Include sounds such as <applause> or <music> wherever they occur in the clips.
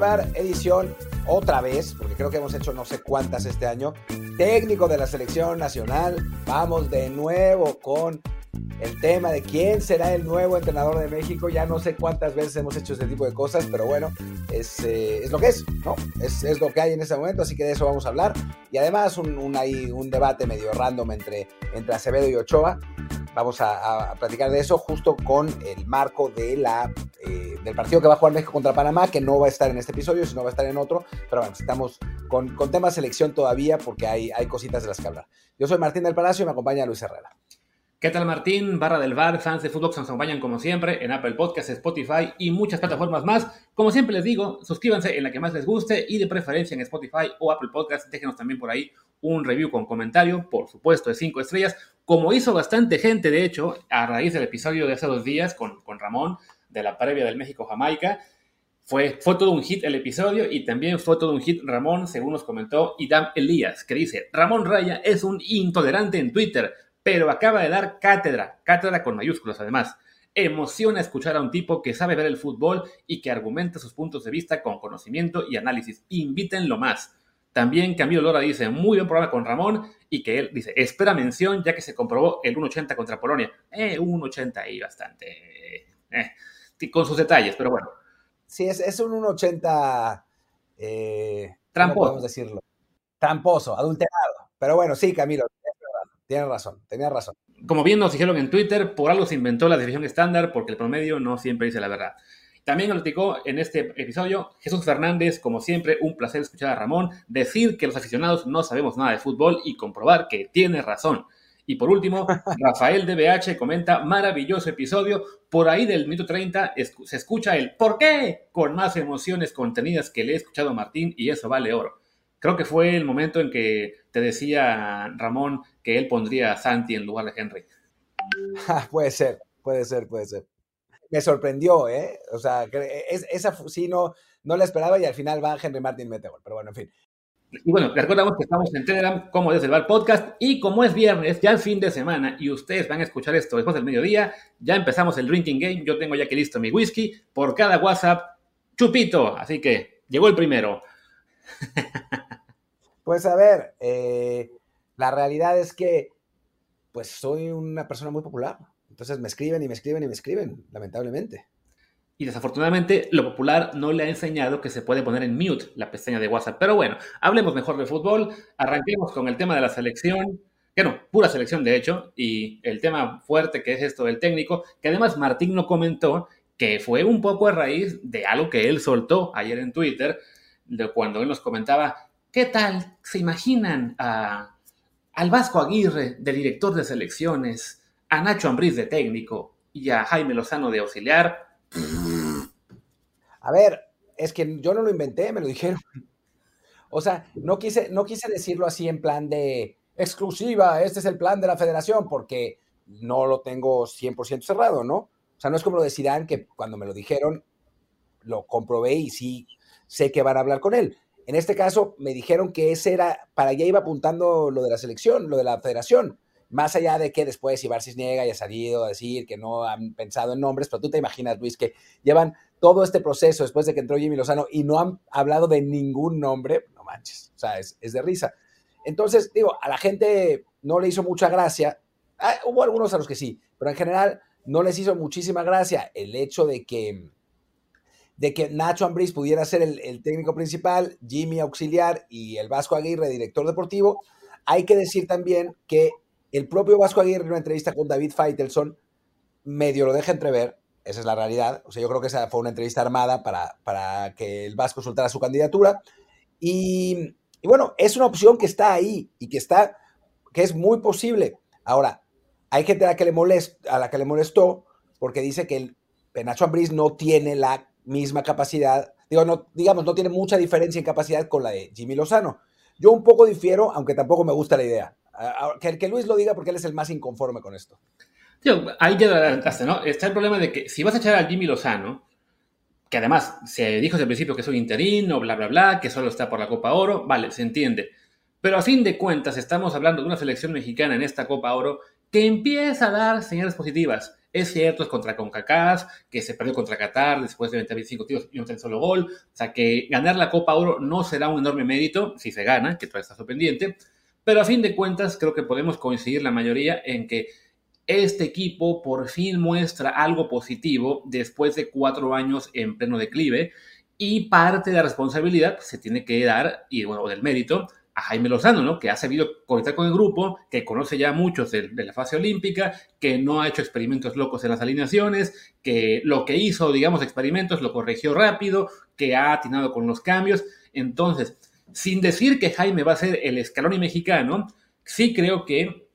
Edición otra vez, porque creo que hemos hecho no sé cuántas este año. Técnico de la selección nacional. Vamos de nuevo con el tema de quién será el nuevo entrenador de México. Ya no sé cuántas veces hemos hecho este tipo de cosas, pero bueno, es, eh, es lo que es, ¿no? Es, es lo que hay en este momento, así que de eso vamos a hablar. Y además un, un, un debate medio random entre, entre Acevedo y Ochoa. Vamos a, a platicar de eso justo con el marco de la, eh, del partido que va a jugar México contra Panamá, que no va a estar en este episodio, sino va a estar en otro. Pero bueno, estamos con, con tema selección todavía porque hay, hay cositas de las que hablar. Yo soy Martín del Palacio y me acompaña Luis Herrera. ¿Qué tal Martín? Barra del Bar, fans de Footbox nos acompañan como siempre en Apple Podcasts, Spotify y muchas plataformas más. Como siempre les digo, suscríbanse en la que más les guste y de preferencia en Spotify o Apple Podcasts. Déjenos también por ahí un review con comentario, por supuesto de 5 estrellas, como hizo bastante gente, de hecho, a raíz del episodio de hace dos días con, con Ramón de la previa del México-Jamaica. Fue, fue todo un hit el episodio y también fue todo un hit Ramón, según nos comentó Idam Elías, que dice, Ramón Raya es un intolerante en Twitter, pero acaba de dar cátedra, cátedra con mayúsculas además. Emociona escuchar a un tipo que sabe ver el fútbol y que argumenta sus puntos de vista con conocimiento y análisis. Invítenlo más. También Camilo Lora dice, muy buen programa con Ramón y que él dice, espera mención ya que se comprobó el 1.80 contra Polonia. Eh, 1.80 ahí bastante. Eh, con sus detalles, pero bueno. Sí, es, es un 1.80... Eh, Tramposo. ¿cómo podemos decirlo? Tramposo, adulterado. Pero bueno, sí, Camilo, tienes razón, tenías razón. Como bien nos dijeron en Twitter, por algo se inventó la división estándar porque el promedio no siempre dice la verdad. También platicó en este episodio Jesús Fernández, como siempre, un placer escuchar a Ramón decir que los aficionados no sabemos nada de fútbol y comprobar que tiene razón. Y por último, <laughs> Rafael DBH comenta, maravilloso episodio, por ahí del minuto 30 se escucha el ¿por qué? con más emociones contenidas que le he escuchado a Martín y eso vale oro. Creo que fue el momento en que te decía Ramón que él pondría a Santi en lugar de Henry. <laughs> puede ser, puede ser, puede ser. Me sorprendió, ¿eh? O sea, es, esa sí no, no la esperaba y al final va Henry Martin mete gol. Pero bueno, en fin. Y bueno, recordamos que estamos en Telegram como desde el bar podcast y como es viernes, ya el fin de semana y ustedes van a escuchar esto después del mediodía, ya empezamos el drinking game, yo tengo ya que listo mi whisky, por cada WhatsApp, chupito, así que llegó el primero. <laughs> Pues a ver, eh, la realidad es que pues soy una persona muy popular. Entonces me escriben y me escriben y me escriben, lamentablemente. Y desafortunadamente lo popular no le ha enseñado que se puede poner en mute la pestaña de WhatsApp. Pero bueno, hablemos mejor de fútbol, arranquemos con el tema de la selección, que no, pura selección de hecho, y el tema fuerte que es esto del técnico, que además Martín no comentó que fue un poco a raíz de algo que él soltó ayer en Twitter, de cuando él nos comentaba, ¿qué tal se imaginan a, al Vasco Aguirre de director de selecciones, a Nacho Ambriz de técnico y a Jaime Lozano de auxiliar? A ver, es que yo no lo inventé, me lo dijeron. O sea, no quise, no quise decirlo así en plan de exclusiva, este es el plan de la federación, porque no lo tengo 100% cerrado, ¿no? O sea, no es como lo de Zidane, que cuando me lo dijeron, lo comprobé y sí sé que van a hablar con él. En este caso, me dijeron que ese era, para allá iba apuntando lo de la selección, lo de la federación. Más allá de que después Ibar Cisniega haya salido a decir que no han pensado en nombres, pero tú te imaginas, Luis, que llevan todo este proceso después de que entró Jimmy Lozano y no han hablado de ningún nombre, no manches, o sea, es, es de risa. Entonces, digo, a la gente no le hizo mucha gracia, ah, hubo algunos a los que sí, pero en general no les hizo muchísima gracia el hecho de que, de que Nacho Ambriz pudiera ser el, técnico principal, Jimmy auxiliar y el Vasco Aguirre director deportivo. Hay que decir también que el propio Vasco Aguirre en una entrevista con David Faitelson medio lo deja entrever esa es la realidad. O sea, yo creo que esa fue una entrevista armada para, para que el Vasco soltara su candidatura. Y, y, bueno, es una opción que está ahí y que está, que es muy posible. Ahora, hay gente a la que le, molest, a la que le molestó porque dice que el Nacho Ambriz no tiene la misma capacidad, digo, no, digamos, no tiene mucha diferencia en capacidad con la de Jimmy Lozano. Yo un poco difiero, aunque tampoco me gusta la idea. Que, que Luis lo diga porque él es el más inconforme con esto. Tío, ahí ya adelantaste, ¿no? Está el problema de que si vas a echar a Jimmy Lozano, que además se dijo desde el principio que es un interino, bla, bla, bla, que solo está por la Copa Oro, vale, se entiende. Pero a fin de cuentas estamos hablando de una selección mexicana en esta Copa Oro que empieza a dar señales positivas. Es cierto, es contra CONCACAF, que se perdió contra Qatar después de 25 tiros y tiene solo gol. O sea, que ganar la Copa Oro no será un enorme mérito, si se gana, que todavía está sorprendente. Pero a fin de cuentas, creo que podemos coincidir la mayoría en que este equipo por fin muestra algo positivo después de cuatro años en pleno declive y parte de la responsabilidad se tiene que dar, y bueno, del mérito, a Jaime Lozano, ¿no? Que ha sabido conectar con el grupo, que conoce ya a muchos de, de, la fase olímpica, que no ha hecho experimentos locos en las alineaciones, que lo que hizo, digamos, experimentos lo corrigió rápido, que ha atinado con los cambios. Entonces, sin decir que Jaime va a ser el escalón mexicano, sí creo que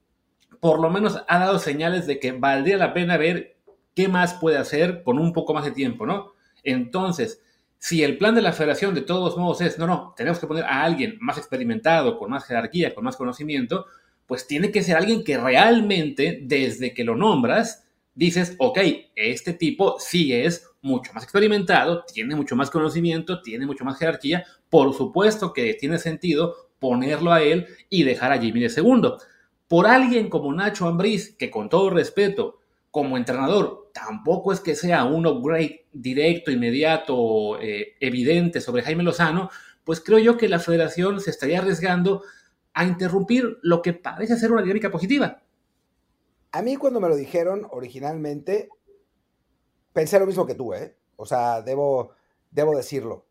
por lo menos ha dado señales de que valdría la pena ver qué más puede hacer con un poco más de tiempo, ¿no? Entonces, si el plan de la federación de todos modos es, no, no, tenemos que poner a alguien más experimentado, con más jerarquía, con más conocimiento, pues tiene que ser alguien que realmente, desde que lo nombras, dices, ok, este tipo sí es mucho más experimentado, tiene mucho más conocimiento, tiene mucho más jerarquía, por supuesto que tiene sentido ponerlo a él y dejar a Jimmy de segundo. Por alguien como Nacho Ambriz, que con todo respeto, como entrenador, tampoco es que sea un upgrade directo, inmediato, eh, evidente sobre Jaime Lozano, pues creo yo que la federación se estaría arriesgando a interrumpir lo que parece ser una dinámica positiva. A mí cuando me lo dijeron originalmente, pensé lo mismo que tú, ¿eh? O sea, debo, debo decirlo.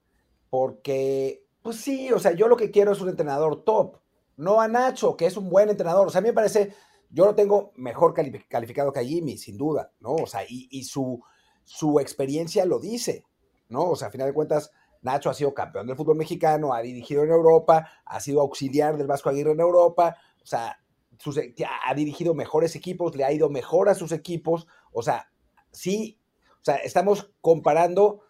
Porque, pues sí, o sea, yo lo que quiero es un entrenador top, no a Nacho, que es un buen entrenador. O sea, a mí me parece yo lo tengo mejor calificado que a Jimmy, sin duda, ¿no? O sea, y, su, su experiencia lo dice, ¿no? O sea, a final de cuentas, Nacho ha sido campeón del fútbol mexicano, ha dirigido en Europa, ha sido auxiliar del Vasco Aguirre en Europa, o sea, ha dirigido mejores equipos, le ha ido mejor a sus equipos, o sea, sí, o sea, estamos comparando,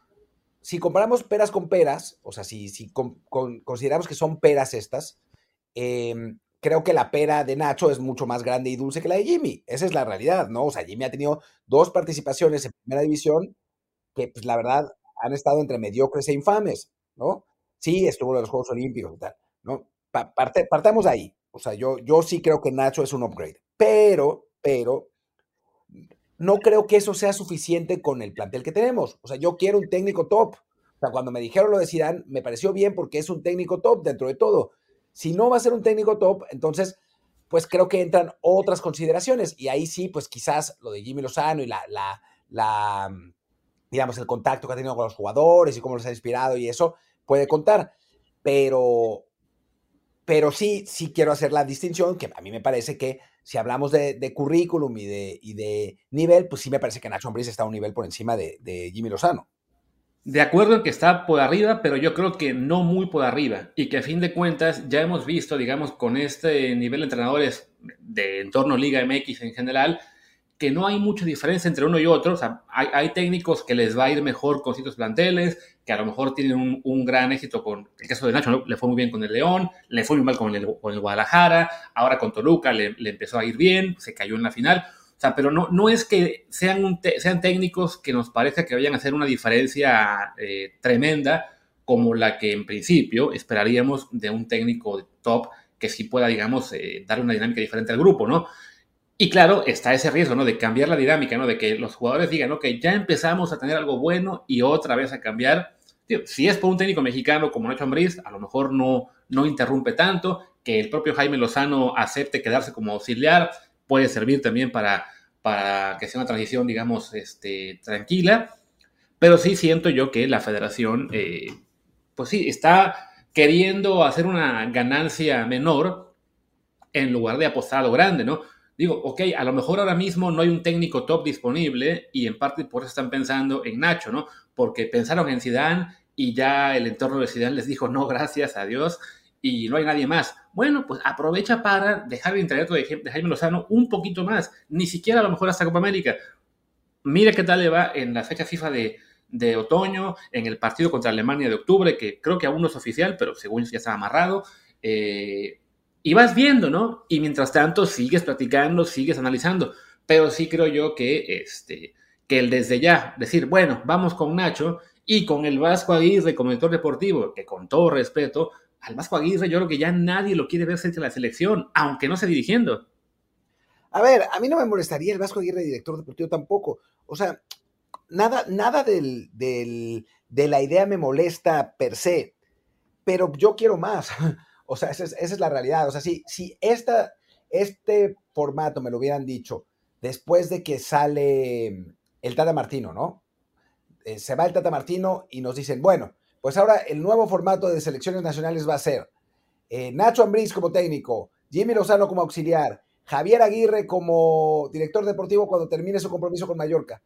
si comparamos peras con peras, o sea, si, si consideramos que son peras estas, eh, creo que la pera de Nacho es mucho más grande y dulce que la de Jimmy. Esa es la realidad, ¿no? O sea, Jimmy ha tenido dos participaciones en primera división que, pues, la verdad, han estado entre mediocres e infames, ¿no? Sí, estuvo en los Juegos Olímpicos y tal, ¿no? partamos ahí. O sea, yo, yo sí creo que Nacho es un upgrade, pero, pero, no creo que eso sea suficiente con el plantel que tenemos. O sea, yo quiero un técnico top. O sea, cuando me dijeron lo de Zidane, me pareció bien porque es un técnico top dentro de todo si no va a ser un técnico top, entonces, pues creo que entran otras consideraciones. Y ahí sí, pues quizás lo de Jimmy Lozano y la, la, la digamos, el contacto que ha tenido con los jugadores y cómo los ha inspirado y eso puede contar. Pero, pero sí, sí quiero hacer la distinción, que a mí me parece que si hablamos de, currículum y de, y de, nivel, pues sí me parece que Nacho Ambriz está a un nivel por encima de Jimmy Lozano de acuerdo en que está por arriba, pero yo creo que no muy por arriba. Y que a fin de cuentas ya hemos visto, digamos, con este nivel de entrenadores de entorno Liga MX en general, que no hay mucha diferencia entre uno y otro. O sea, hay, técnicos que les va a ir mejor con ciertos planteles, que a lo mejor tienen un, gran éxito con el caso de Nacho, le fue muy bien con el León, le fue muy mal con el, Guadalajara, ahora con Toluca le empezó a ir bien, se cayó en la final. O sea, pero no, no es que sean, sean técnicos que nos parezca que vayan a hacer una diferencia eh, tremenda como la que en principio esperaríamos de un técnico top que sí pueda, digamos, eh, dar una dinámica diferente al grupo, ¿no? Y claro, está ese riesgo, ¿no? De cambiar la dinámica, ¿no? De que los jugadores digan, ok, ya empezamos a tener algo bueno y otra vez a cambiar. si es por un técnico mexicano como Nacho Ambriz, a lo mejor no, no interrumpe tanto, que el propio Jaime Lozano acepte quedarse como auxiliar, puede servir también para, para que sea una transición, digamos, este, tranquila. Pero sí siento yo que la federación, eh, pues sí, está queriendo hacer una ganancia menor en lugar de apostar a lo grande, ¿no? Digo, ok, a lo mejor ahora mismo no hay un técnico top disponible y en parte por eso están pensando en Nacho, ¿no? Porque pensaron en Zidane y ya el entorno de Zidane les dijo no, gracias a Dios y no hay nadie más. Bueno, pues aprovecha para dejar el internet de Jaime Lozano un poquito más, ni siquiera a lo mejor hasta Copa América. Mira qué tal le va en la fecha FIFA de, de otoño, en el partido contra Alemania de octubre, que creo que aún no es oficial, pero según ya está amarrado. Eh, y vas viendo, ¿no? Y mientras tanto sigues platicando, sigues analizando. Pero sí creo yo que, este, que el desde ya, decir, bueno, vamos con Nacho y con el Vasco Aguirre como director deportivo, que con todo respeto, al Vasco Aguirre yo creo que ya nadie lo quiere ver frente a la selección, aunque no esté dirigiendo. A ver, a mí no me molestaría el Vasco Aguirre director deportivo tampoco. O sea, nada, nada del, de la idea me molesta per se, pero yo quiero más. <laughs> O sea, esa es, la realidad. O sea, si, si esta, este formato me lo hubieran dicho después de que sale el Tata Martino, ¿no? Eh, se va el Tata Martino y nos dicen, bueno, pues ahora el nuevo formato de selecciones nacionales va a ser eh, Nacho Ambriz como técnico, Jimmy Lozano como auxiliar, Javier Aguirre como director deportivo cuando termine su compromiso con Mallorca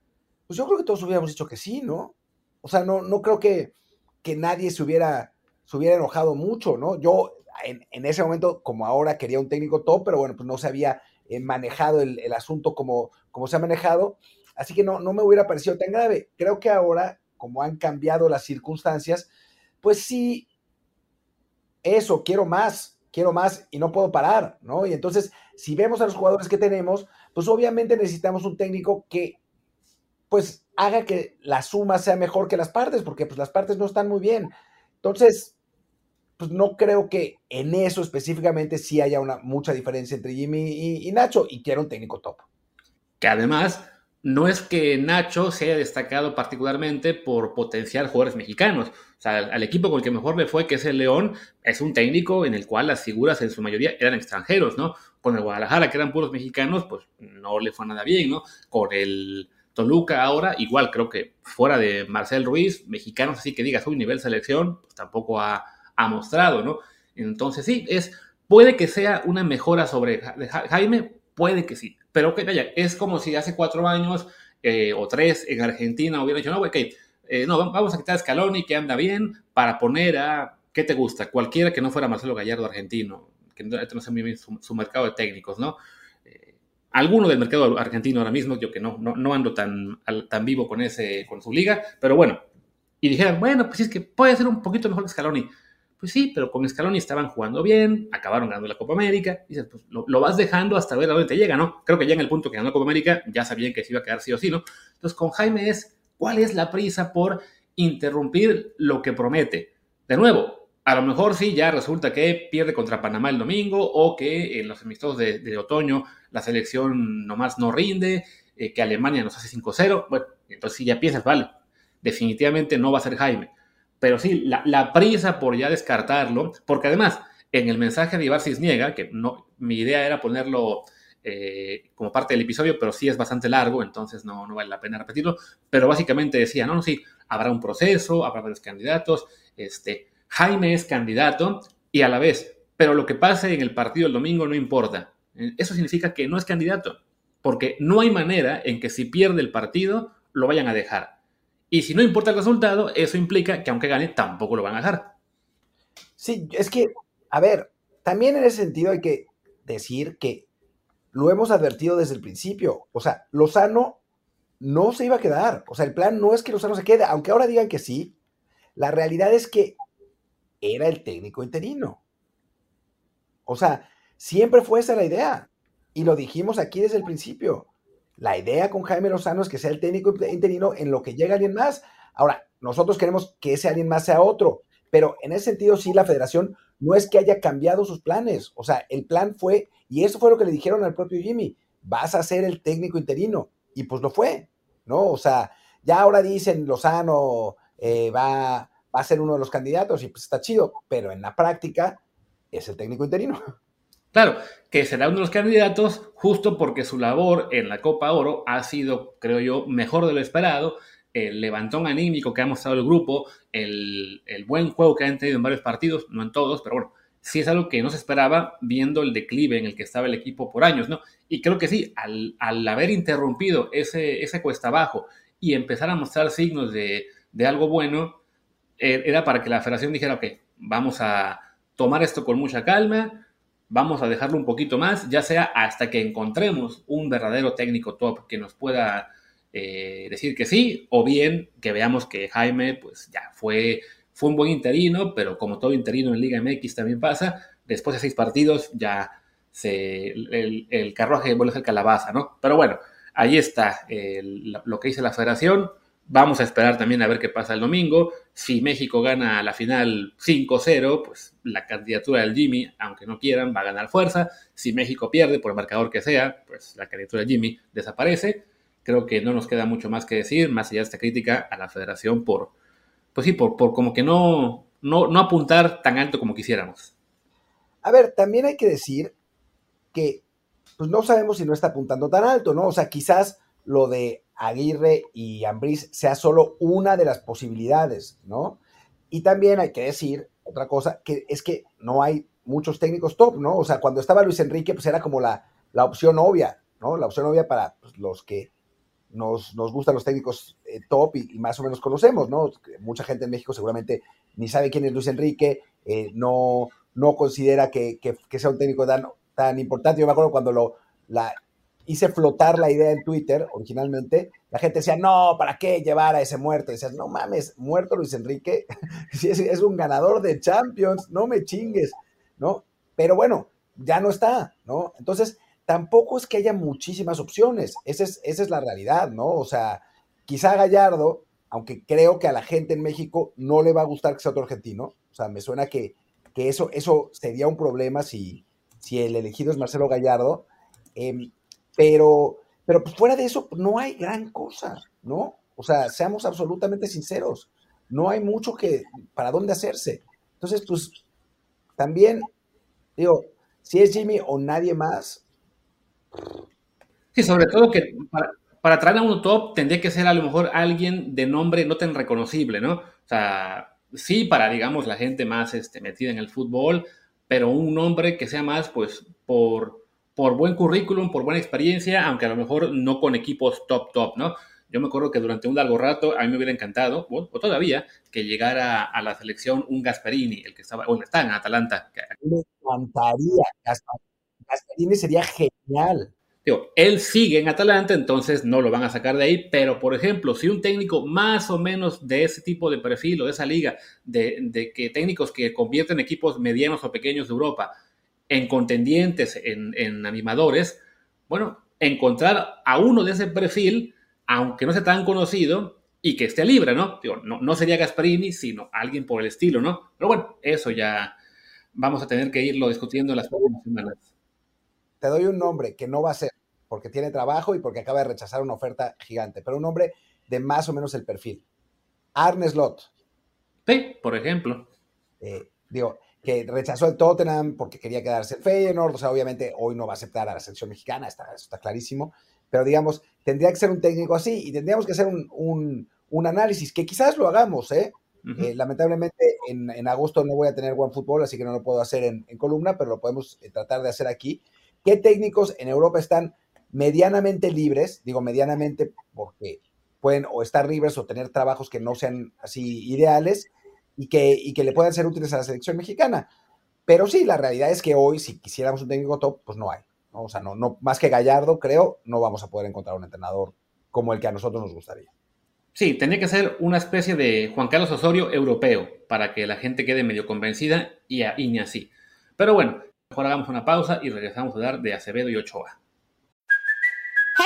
pues yo creo que todos hubiéramos dicho que sí, ¿no? O sea, no, no creo que, que nadie se hubiera, se hubiera enojado mucho, ¿no? Yo en, ese momento, como ahora, quería un técnico top, pero bueno, pues no se había eh, manejado el, asunto como, como se ha manejado, así que no, no me hubiera parecido tan grave. Creo que ahora, como han cambiado las circunstancias, pues sí, eso, quiero más, quiero más y no puedo parar, ¿no? Y entonces, si vemos a los jugadores que tenemos, pues obviamente necesitamos un técnico que pues haga que la suma sea mejor que las partes, porque pues las partes no están muy bien. Entonces, pues no creo que en eso específicamente sí haya una mucha diferencia entre Jimmy y, Nacho, y quiero un técnico top. Que además, no es que Nacho se haya destacado particularmente por potenciar jugadores mexicanos. O sea, al, equipo con el que mejor le fue, que es el León, es un técnico en el cual las figuras en su mayoría eran extranjeros, ¿no? Con el Guadalajara, que eran puros mexicanos, pues no le fue nada bien, ¿no? Con el Toluca ahora, igual creo que fuera de Marcel Ruiz, mexicanos así que digas, un nivel selección, pues tampoco ha, mostrado, ¿no? Entonces sí, es, puede que sea una mejora sobre Jaime, puede que sí, pero que vaya, es como si hace cuatro años eh, o tres en Argentina hubieran dicho, no, ok, eh, no, vamos a quitar a Scaloni que anda bien para poner a, ¿qué te gusta? Cualquiera que no fuera Marcelo Gallardo argentino, que no, no sé muy bien su mercado de técnicos, ¿no? alguno del mercado argentino ahora mismo, yo que no, no, ando tan, tan vivo con, ese, con su liga, pero bueno, y dijeron, bueno, pues es que puede ser un poquito mejor que Scaloni. Pues sí, pero con Scaloni estaban jugando bien, acabaron ganando la Copa América, dices, pues lo, vas dejando hasta ver a dónde te llega, ¿no? Creo que ya en el punto que ganó la Copa América ya sabían que se iba a quedar sí o sí, ¿no? Entonces con Jaime es, ¿cuál es la prisa por interrumpir lo que promete? De nuevo, a lo mejor sí, ya resulta que pierde contra Panamá el domingo o que en los amistosos de, otoño la selección nomás no rinde, eh, que Alemania nos hace 5-0. Bueno, entonces sí ya piensas, vale, definitivamente no va a ser Jaime. Pero sí, la, prisa por ya descartarlo, porque además en el mensaje de Ibar Cisniega, que no, mi idea era ponerlo eh, como parte del episodio, pero sí es bastante largo, entonces no, no vale la pena repetirlo, pero básicamente decía, no, no, sí, habrá un proceso, habrá varios candidatos, este, Jaime es candidato y a la vez, pero lo que pase en el partido el domingo no importa. Eh, eso significa que no es candidato, porque no hay manera en que si pierde el partido lo vayan a dejar. Y si no importa el resultado, eso implica que aunque gane, tampoco lo van a dejar. Sí, es que, a ver, también en ese sentido hay que decir que lo hemos advertido desde el principio. O sea, Lozano no se iba a quedar. O sea, el plan no es que Lozano se quede, aunque ahora digan que sí. La realidad es que era el técnico interino. O sea, siempre fue esa la idea. Y lo dijimos aquí desde el principio. La idea con Jaime Lozano es que sea el técnico interino en lo que llega alguien más. Ahora, nosotros queremos que ese alguien más sea otro, pero en ese sentido sí la federación no es que haya cambiado sus planes. O sea, el plan fue, y eso fue lo que le dijeron al propio Jimmy, vas a ser el técnico interino. Y pues lo fue, ¿no? O sea, ya ahora dicen Lozano eh, va va a ser uno de los candidatos y pues está chido, pero en la práctica es el técnico interino. Claro, que será uno de los candidatos justo porque su labor en la Copa Oro ha sido, creo yo, mejor de lo esperado. El levantón anímico que ha mostrado el grupo, el, buen juego que han tenido en varios partidos, no en todos, pero bueno, sí es algo que no se esperaba viendo el declive en el que estaba el equipo por años, ¿no? Y creo que sí, al, haber interrumpido ese, cuesta abajo y empezar a mostrar signos de, algo bueno, eh, era para que la federación dijera, ok, vamos a tomar esto con mucha calma, vamos a dejarlo un poquito más, ya sea hasta que encontremos un verdadero técnico top que nos pueda eh, decir que sí, o bien que veamos que Jaime, pues ya fue, fue un buen interino, pero como todo interino en Liga MX también pasa, después de seis partidos ya se, el, carruaje vuelve a ser calabaza, ¿no? Pero bueno, ahí está lo que dice la federación. Vamos a esperar también a ver qué pasa el domingo. Si México gana la final 5-0, pues la candidatura del Jimmy, aunque no quieran, va a ganar fuerza. Si México pierde, por el marcador que sea, pues la candidatura del Jimmy desaparece. Creo que no nos queda mucho más que decir, más allá de esta crítica a la federación por, pues sí, por, por como que no, no, no apuntar tan alto como quisiéramos. A ver, también hay que decir que pues no sabemos si no está apuntando tan alto, ¿no? O sea, quizás lo de Aguirre y Ambriz sea solo una de las posibilidades, ¿no? Y también hay que decir otra cosa, que es que no hay muchos técnicos top, ¿no? O sea, cuando estaba Luis Enrique, pues era como la, la opción obvia, ¿no? La opción obvia para pues, los que nos, nos, gustan los técnicos eh, top y, más o menos conocemos, ¿no? Mucha gente en México seguramente ni sabe quién es Luis Enrique, eh, no, no considera que, que, sea un técnico tan, tan importante. Yo me acuerdo cuando lo, la, hice flotar la idea en Twitter originalmente, la gente decía, no, ¿para qué llevar a ese muerto? Y decías, no mames, muerto Luis Enrique, <laughs> es, es un ganador de Champions, no me chingues, ¿no? Pero bueno, ya no está, ¿no? Entonces, tampoco es que haya muchísimas opciones, esa es, esa es la realidad, ¿no? O sea, quizá Gallardo, aunque creo que a la gente en México no le va a gustar que sea otro argentino, o sea, me suena que, que eso, eso sería un problema si, si el elegido es Marcelo Gallardo, eh, pero, pero pues fuera de eso, no hay gran cosa, ¿no? O sea, seamos absolutamente sinceros, no hay mucho que, para dónde hacerse. Entonces, pues, también, digo, si es Jimmy o nadie más. Sí, sobre todo que para, para traer a un top tendría que ser a lo mejor alguien de nombre no tan reconocible, ¿no? O sea, sí para, digamos, la gente más este, metida en el fútbol, pero un nombre que sea más, pues, por, por buen currículum, por buena experiencia, aunque a lo mejor no con equipos top, top, ¿no? Yo me acuerdo que durante un largo rato a mí me hubiera encantado, o, todavía, que llegara a la selección un Gasperini, el que estaba, bueno, está en Atalanta. Me encantaría, Gasperini sería genial. Digo, él sigue en Atalanta, entonces no lo van a sacar de ahí, pero por ejemplo, si un técnico más o menos de ese tipo de perfil o de esa liga, de, de que técnicos que convierten equipos medianos o pequeños de Europa, en contendientes, en, animadores, bueno, encontrar a uno de ese perfil, aunque no sea tan conocido, y que esté libre, ¿no? Digo, no, no sería Gasparini, sino alguien por el estilo, ¿no? Pero bueno, eso ya vamos a tener que irlo discutiendo en las próximas semanas. Te doy un nombre que no va a ser, porque tiene trabajo y porque acaba de rechazar una oferta gigante, pero un nombre de más o menos el perfil. Arne Slot. Sí, por ejemplo. Eh, digo, que rechazó el Tottenham porque quería quedarse en Feyenoord, o sea, obviamente hoy no va a aceptar a la selección mexicana, está, eso está clarísimo, pero digamos, tendría que ser un técnico así y tendríamos que hacer un, análisis, que quizás lo hagamos, ¿eh? eh lamentablemente en, agosto no voy a tener buen fútbol, así que no lo puedo hacer en, columna, pero lo podemos eh, tratar de hacer aquí. ¿Qué técnicos en Europa están medianamente libres? Digo medianamente porque pueden o estar libres o tener trabajos que no sean así ideales y que, y que le puedan ser útiles a la selección mexicana. Pero sí, la realidad es que hoy, si quisiéramos un técnico top, pues no hay. O sea, no, no, más que Gallardo, creo, no vamos a poder encontrar un entrenador como el que a nosotros nos gustaría. Sí, tendría que ser una especie de Juan Carlos Osorio europeo para que la gente quede medio convencida y, a, y ni así. Pero bueno, mejor hagamos una pausa y regresamos a dar de Acevedo y Ochoa.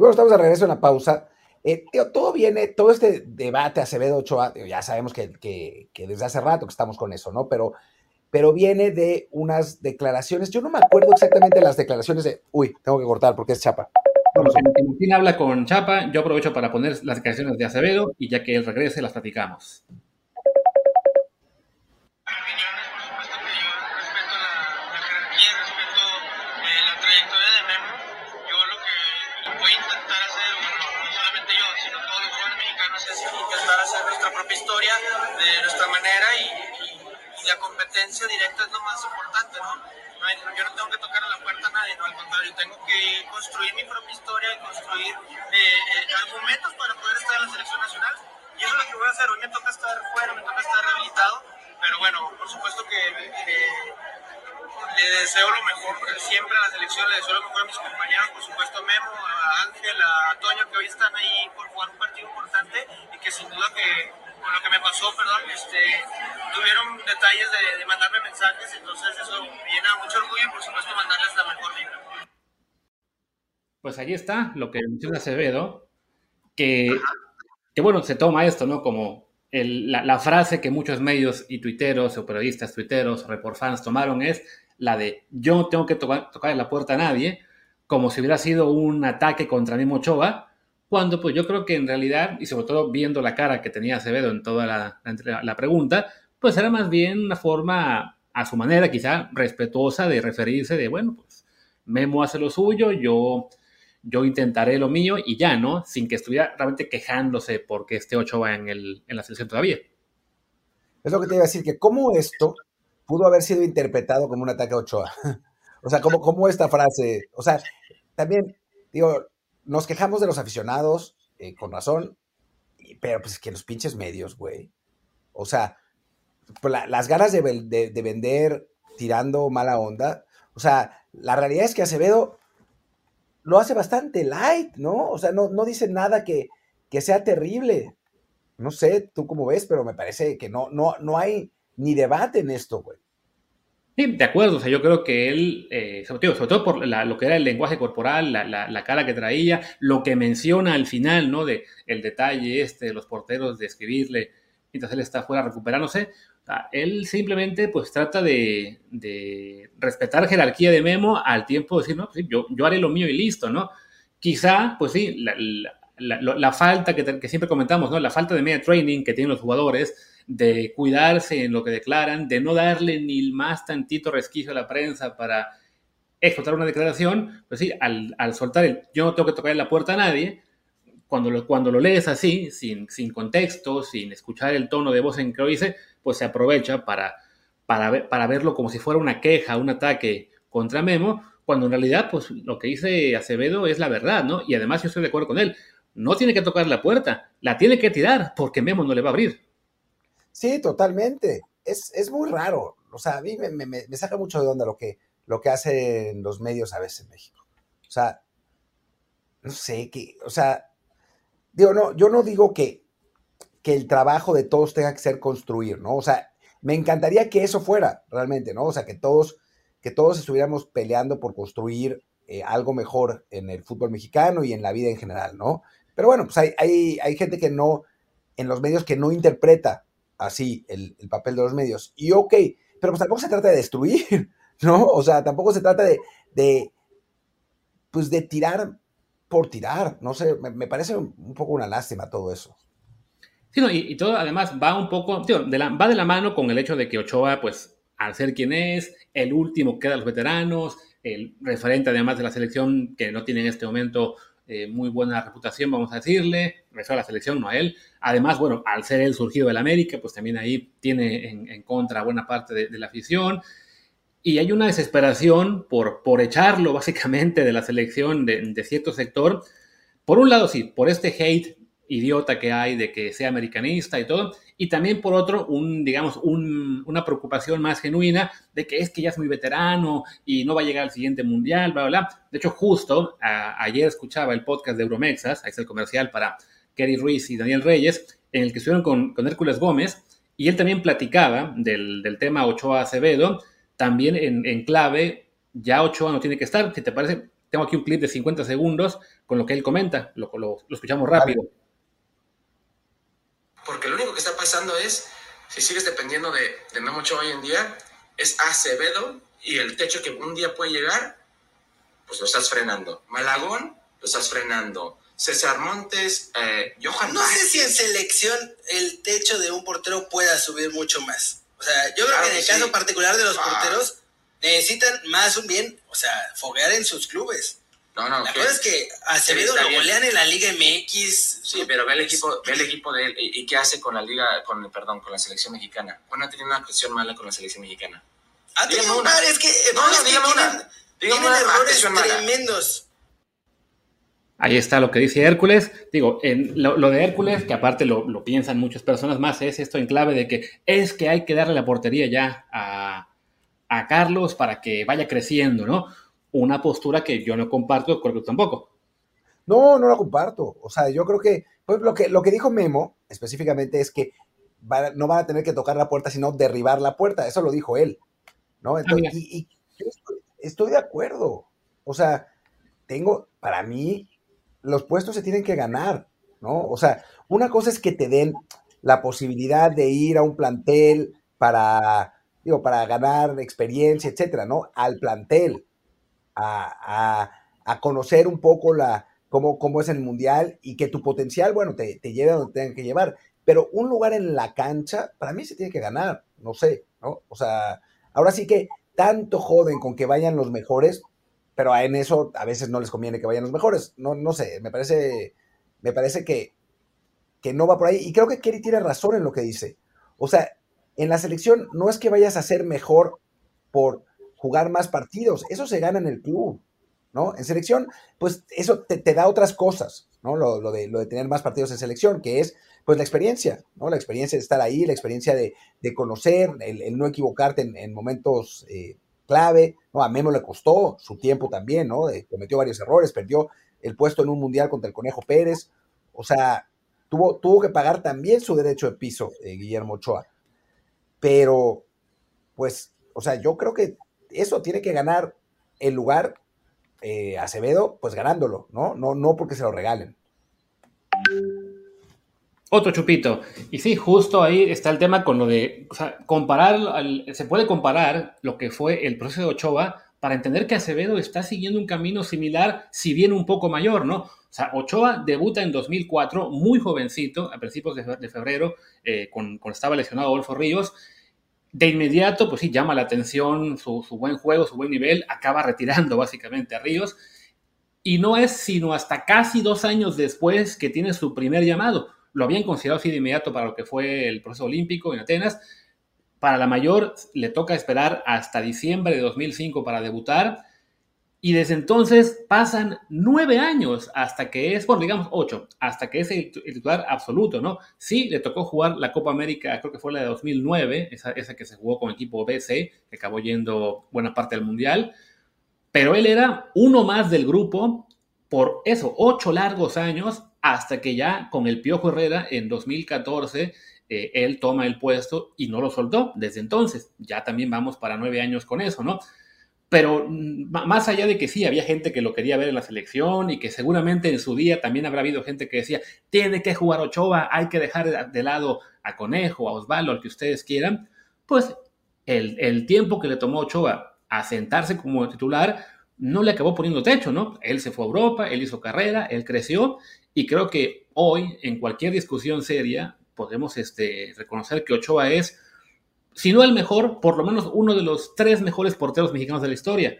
Bueno, estamos de regreso en la pausa. Eh, tío, todo viene, todo este debate Acevedo Ochoa, digo, ya sabemos que, que- desde hace rato que estamos con eso, ¿no? Pero, pero viene de unas declaraciones. Yo no me acuerdo exactamente las declaraciones de. Uy, tengo que cortar porque es chapa. Bueno, Timotine habla con Chapa, yo aprovecho para poner las declaraciones de Acevedo y ya que él regrese las platicamos. Historia de nuestra manera y, y- la competencia directa es lo más importante, ¿no? Yo no tengo que tocar a la puerta a nadie, no, al contrario, tengo que construir mi propia historia y construir eh, eh, argumentos para poder estar en la selección nacional. Y eso es lo que voy a hacer. Hoy me toca estar fuera, me toca estar rehabilitado, pero bueno, por supuesto que, que le deseo lo mejor siempre a la selección, le deseo lo mejor a mis compañeros, por supuesto a Memo, a Ángel, a Toño, que hoy están ahí por jugar un partido importante y que sin duda que con lo que me pasó, perdón, este, tuvieron detalles de, de mandarme mensajes, entonces eso me llena mucho orgullo y por supuesto mandarles la mejor vibra. Pues allí está lo que menciona Acevedo, que, que bueno, se toma esto, ¿no? Como el- la, la frase que muchos medios y tuiteros o periodistas tuiteros o report fans tomaron es la de yo no tengo que tocar, tocar la puerta a nadie, como si hubiera sido un ataque contra Memo Ochoa, cuando pues yo creo que en realidad, y sobre todo viendo la cara que tenía Acevedo en toda la, la- pregunta, pues era más bien una forma, a su manera quizá, respetuosa de referirse de, bueno, pues Memo hace lo suyo, yo yo intentaré lo mío y ya, ¿no? Sin que estuviera realmente quejándose porque este Ochoa en, el, en la selección todavía. Es lo que te iba a decir, que cómo esto pudo haber sido interpretado como un ataque a Ochoa. <laughs> o sea, como, como esta frase. O sea, también, digo, nos quejamos de los aficionados, eh, con razón, pero pues que los pinches medios, güey. O sea, pues, la- las ganas de vender tirando mala onda. O sea, la realidad es que Acevedo lo hace bastante light, ¿no? O sea, no, no dice nada que, que sea terrible. No sé, tú cómo ves, pero me parece que no, no, no hay ni debate en esto, güey. Sí, de acuerdo, o sea, yo creo que él, eh, sobre, todo, sobre todo por la- lo que era el lenguaje corporal, la, la- la cara que traía, lo que menciona al final, ¿no? De el detalle este de los porteros de escribirle mientras él está fuera recuperándose. Él simplemente pues trata de, de respetar jerarquía de Memo al tiempo de decir, no, pues, sí, yo, yo haré lo mío y listo, ¿no? Quizá, pues sí, la, la- la- la falta que, que siempre comentamos, ¿no? La falta de media training que tienen los jugadores, de cuidarse en lo que declaran, de no darle ni el más tantito resquicio a la prensa para explotar una declaración, pues sí, al, al soltar el yo no tengo que tocar la puerta a nadie, cuando lo, cuando lo lees así, sin, sin contexto, sin escuchar el tono de voz en que lo dice, pues se aprovecha para, para, ver- para verlo como si fuera una queja, un ataque contra Memo, cuando en realidad, pues lo que dice Acevedo es la verdad, ¿no? Y además yo estoy de acuerdo con él, no tiene que tocar la puerta, la tiene que tirar, porque Memo no le va a abrir. Sí, totalmente. Es, es muy raro. O sea, a mí me, me- me saca mucho de onda lo que, lo que hacen los medios a veces en México. O sea, no sé, que, o sea, digo, no, yo no digo que, que el trabajo de todos tenga que ser construir, ¿no? O sea, me encantaría que eso fuera realmente, ¿no? O sea, que todos, que todos estuviéramos peleando por construir eh, algo mejor en el fútbol mexicano y en la vida en general, ¿no? Pero bueno, pues hay, hay, hay gente que no, en los medios que no interpreta así el, el papel de los medios. Y ok, pero pues tampoco se trata de destruir, <laughs> ¿no? O sea, tampoco se trata de, de pues de tirar por tirar, no sé, me, parece un, poco una lástima todo eso. Sí, no, y, y todo además va un poco, tío, de la- va de la mano con el hecho de que Ochoa, pues, al ser quien es, el último queda a los veteranos, el referente además de la selección que no tiene en este momento eh, muy buena reputación, vamos a decirle, refiero a la selección, no a él. Además, bueno, al ser él surgido del América, pues también ahí tiene en, en contra buena parte de, de la afición. Y hay una desesperación por, por echarlo <laughs> básicamente de la selección de, de cierto sector. Por un lado, sí, por este hate idiota que hay de que sea americanista y todo, y también por otro, un, digamos, un, una preocupación más genuina de que es que ya es muy veterano y no va a llegar al siguiente mundial, bla, bla, bla. De hecho, justo ayer escuchaba el podcast de Euromexas, ahí es el comercial para Kerry Ruiz y Daniel Reyes, en el que estuvieron con, con Hércules Gómez, y él también platicaba del, del tema Ochoa Acevedo, también en, en clave, ya Ochoa no tiene que estar, si te parece, tengo aquí un clip de 50 segundos con lo que él comenta, lo, lo, lo escuchamos rápido. Porque lo único que está pasando es, si sigues dependiendo de, de Memo Ochoa hoy en día, es Acevedo y el techo que un día puede llegar, pues lo estás frenando. Malagón, lo estás frenando. César Montes, eh, Johan. No sé si en selección el techo de un portero pueda subir mucho más. O sea, yo creo que en el sí. caso particular de los Ah. porteros, necesitan más un bien, o sea, foguear en sus clubes. No, no, La que- cosa es que Acevedo lo golean en la Liga MX. Sí, pero ve el equipo, ve el equipo de él y, y qué hace con la liga, con perdón, con la selección mexicana. Bueno, ha tenido una actuación mala con la selección mexicana. Ha Dígame tenido una. un par, es que, No, no, es que dígame una. tienen, Dígame tienen una errores mala. tremendos. Ahí está lo que dice Hércules. Digo, en lo, lo de Hércules, que aparte lo, lo piensan muchas personas más, es esto en clave de que es que hay que darle la portería ya a, a Carlos para que vaya creciendo, ¿no? Una postura que yo no comparto, creo que tampoco. No, no la comparto. O sea, yo creo que, pues lo que, lo que dijo Memo específicamente es que va- no van a tener que tocar la puerta, sino derribar la puerta. Eso lo dijo él. ¿no? Entonces, y, y yo estoy, estoy de acuerdo. O sea, tengo, para mí, los puestos se tienen que ganar, ¿no? O sea, una cosa es que te den la posibilidad de ir a un plantel para, digo, para ganar experiencia, etcétera, ¿no? Al plantel, a, a- a conocer un poco la, cómo, cómo es el mundial y que tu potencial, bueno, te, te lleve a donde tengan que llevar. Pero un lugar en la cancha, para mí se tiene que ganar, no sé, ¿no? O sea, ahora sí que tanto joden con que vayan los mejores, pero en eso a veces no les conviene que vayan los mejores. No, no sé, me parece, me parece que, que no va por ahí. Y creo que Kerry tiene razón en lo que dice. O sea, en la selección no es que vayas a ser mejor por jugar más partidos, eso se gana en el club, ¿no? En selección, pues eso te, da otras cosas, ¿no? Lo, lo de, lo de tener más partidos en selección, que es pues la experiencia, ¿no? La experiencia de estar ahí, la experiencia de, de conocer, el, no equivocarte en, en momentos eh, clave, ¿no? A Memo le costó su tiempo también, ¿no? Cometió varios errores, perdió el puesto en un mundial contra el Conejo Pérez, o sea, tuvo, tuvo que pagar también su derecho de piso, eh, Guillermo Ochoa. Pero, pues, o sea, yo creo que eso tiene que ganar el lugar eh, Acevedo, pues ganándolo, ¿no? No, no porque se lo regalen. Otro chupito. Y sí, justo ahí está el tema con lo de, o sea, comparar, al- se puede comparar lo que fue el proceso de Ochoa para entender que Acevedo está siguiendo un camino similar, si bien un poco mayor, ¿no? O sea, Ochoa debuta en 2004, muy jovencito, a principios de fe- de febrero, eh, estaba lesionado Adolfo Ríos. De inmediato, pues sí, llama la atención su, buen juego, su buen nivel, acaba retirando básicamente a Ríos. Y no es sino hasta casi dos años después que tiene su primer llamado. Lo habían considerado así de inmediato para lo que fue el proceso olímpico en Atenas. Para la mayor le toca esperar hasta diciembre de 2005 para debutar. Y desde entonces pasan nueve años hasta que es, bueno, digamos ocho, hasta que es el, titular absoluto, ¿no? Sí, le tocó jugar la Copa América, creo que fue la de 2009, esa, esa que se jugó con el equipo BC, que acabó yendo buena parte del Mundial pero él era uno más del grupo por eso, ocho largos años, hasta que ya con el Piojo Herrera en 2014 eh, él toma el puesto y no lo soltó desde entonces. Ya también vamos para nueve años con eso, ¿no? Pero mm, más allá de que sí, había gente que lo quería ver en la selección y que seguramente en su día también habrá habido gente que decía, tiene que jugar Ochoa, hay que dejar de- de lado a Conejo, a Osvaldo, al que ustedes quieran, pues el, el tiempo que le tomó Ochoa a sentarse como titular no le acabó poniendo techo, ¿no? Él se fue a Europa, él hizo carrera, él creció y creo que hoy en cualquier discusión seria podemos este, reconocer que Ochoa es, si no el mejor, por lo menos uno de los tres mejores porteros mexicanos de la historia.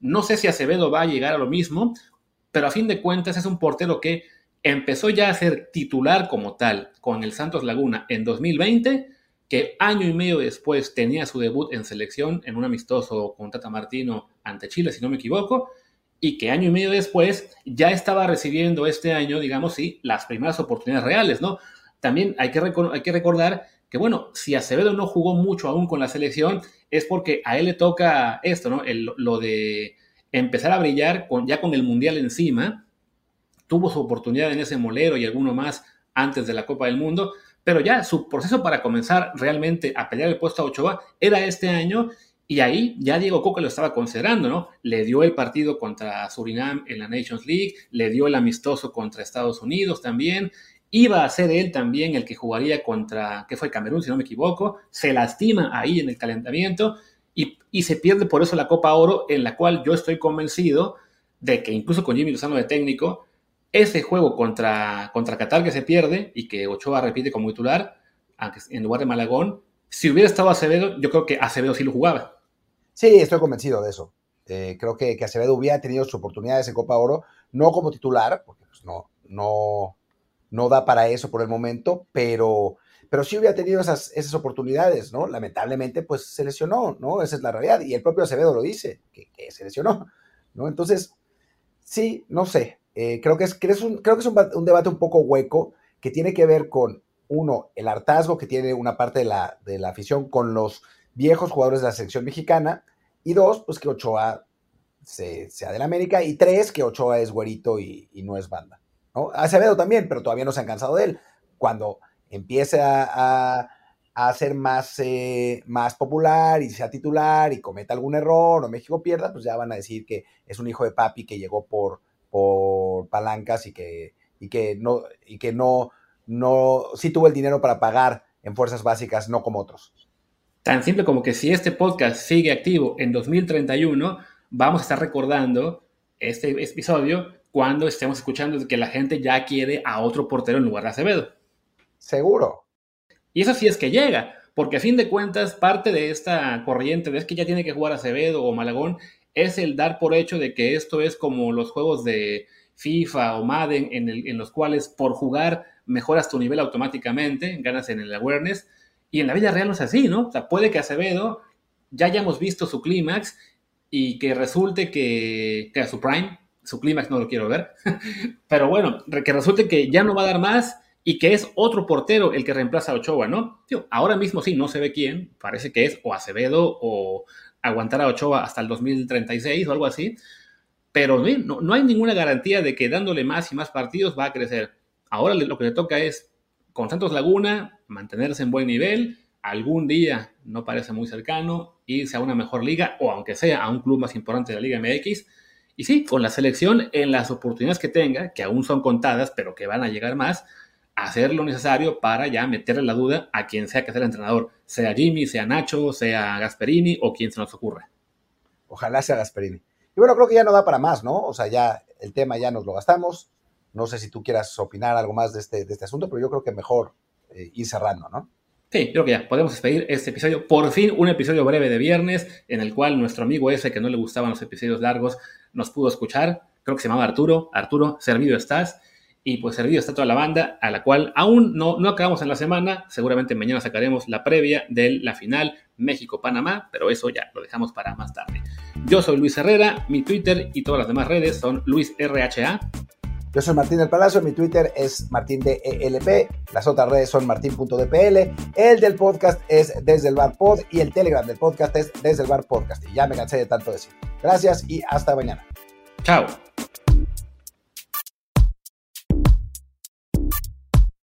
No sé si Acevedo va a llegar a lo mismo, pero a fin de cuentas es un portero que empezó ya a ser titular como tal con el Santos Laguna en 2020 que año y medio después tenía su debut en selección en un amistoso con Tata Martino ante Chile, si no me equivoco, y que año y medio después ya estaba recibiendo este año, digamos, sí, las primeras oportunidades reales, ¿no? También hay que, hay que recordar que, bueno, si Acevedo no jugó mucho aún con la selección, es porque a él le toca esto, ¿no? lo de empezar a brillar con, ya con el Mundial encima. Tuvo su oportunidad en ese molero y alguno más antes de la Copa del Mundo, pero ya su proceso para comenzar realmente a pelear el puesto a Ochoa era este año y ahí ya Diego Coca lo estaba considerando, ¿no? Le dio el partido contra Surinam en la Nations League, le dio el amistoso contra Estados Unidos también. Iba a ser él también el que jugaría contra, ¿qué fue? Camerún, si no me equivoco. Se lastima ahí en el calentamiento y, y se pierde por eso la Copa Oro, en la cual yo estoy convencido de que incluso con Jimmy Lozano de técnico, ese juego contra, contra Qatar que se pierde y que Ochoa repite como titular, aunque en lugar de Malagón, si hubiera estado Acevedo, yo creo que Acevedo sí lo jugaba. Sí, estoy convencido de eso. Eh, creo que, que, Acevedo hubiera tenido sus oportunidades en Copa Oro, no como titular, porque pues, no, no, no da para eso por el momento, pero, pero sí hubiera tenido esas, esas oportunidades, ¿no? Lamentablemente, pues se lesionó, ¿no? Esa es la realidad. Y el propio Acevedo lo dice, que, se lesionó, ¿no? Entonces, sí, no sé. Eh, creo que es, que un, creo que es un, un, debate un poco hueco que tiene que ver con, uno, el hartazgo que tiene una parte de la, de la afición con los viejos jugadores de la selección mexicana. Y dos, pues que Ochoa se, sea del América. Y tres, que Ochoa es güerito y, no es banda. ¿No? Acevedo también, pero todavía no se han cansado de él. Cuando empiece a, a, ser más, eh, más popular y sea titular y cometa algún error o México pierda, pues ya van a decir que es un hijo de papi que llegó por, por palancas y que, y que no, y que no, no, sí tuvo el dinero para pagar en fuerzas básicas, no como otros. Tan simple como que si este podcast sigue activo en 2031, vamos a estar recordando este episodio cuando estemos escuchando que la gente ya quiere a otro portero en lugar de Acevedo. Seguro. Y eso sí es que llega, porque a fin de cuentas parte de esta corriente de es que ya tiene que jugar Acevedo o Malagón es el dar por hecho de que esto es como los juegos de FIFA o Madden en, en los cuales por jugar mejoras tu nivel automáticamente, ganas en el awareness y en la vida real no es así, ¿no? O sea, puede que Acevedo ya hayamos visto su clímax y que resulte que, que a su prime, su clímax no lo quiero ver, <laughs> pero bueno, que resulte que ya no va a dar más y que es otro portero el que reemplaza a Ochoa, ¿no? Tío, ahora mismo sí, no se ve quién, parece que es o Acevedo o aguantar a Ochoa hasta el 2036 o algo así, pero no, no hay ninguna garantía de que dándole más y más partidos va a crecer. Ahora lo que le toca es con Santos Laguna, mantenerse en buen nivel, algún día, no parece muy cercano, irse a una mejor liga o aunque sea a un club más importante de la Liga MX. Y sí, con la selección en las oportunidades que tenga, que aún son contadas, pero que van a llegar más, hacer lo necesario para ya meterle la duda a quien sea que sea el entrenador, sea Jimmy, sea Nacho, sea Gasperini o quien se nos ocurra. Ojalá sea Gasperini. Y bueno, creo que ya no da para más, ¿no? O sea, ya el tema ya nos lo gastamos. No sé si tú quieras opinar algo más de este, de este asunto, pero yo creo que mejor eh, ir cerrando, ¿no? Sí, creo que ya podemos despedir este episodio. Por fin, un episodio breve de viernes en el cual nuestro amigo ese que no le gustaban los episodios largos nos pudo escuchar. Creo que se llamaba Arturo. Arturo, servido estás. Y pues servido está toda la banda, a la cual aún no, no acabamos en la semana. Seguramente mañana sacaremos la previa de la final México-Panamá, pero eso ya lo dejamos para más tarde. Yo soy Luis Herrera, mi Twitter y todas las demás redes son LuisRHA. Yo soy Martín del Palacio, mi Twitter es martindelp, las otras redes son martin.dpl, el del podcast es desde el bar pod y el telegram del podcast es desde el bar podcast. Y ya me cansé de tanto decir. Gracias y hasta mañana. Chao.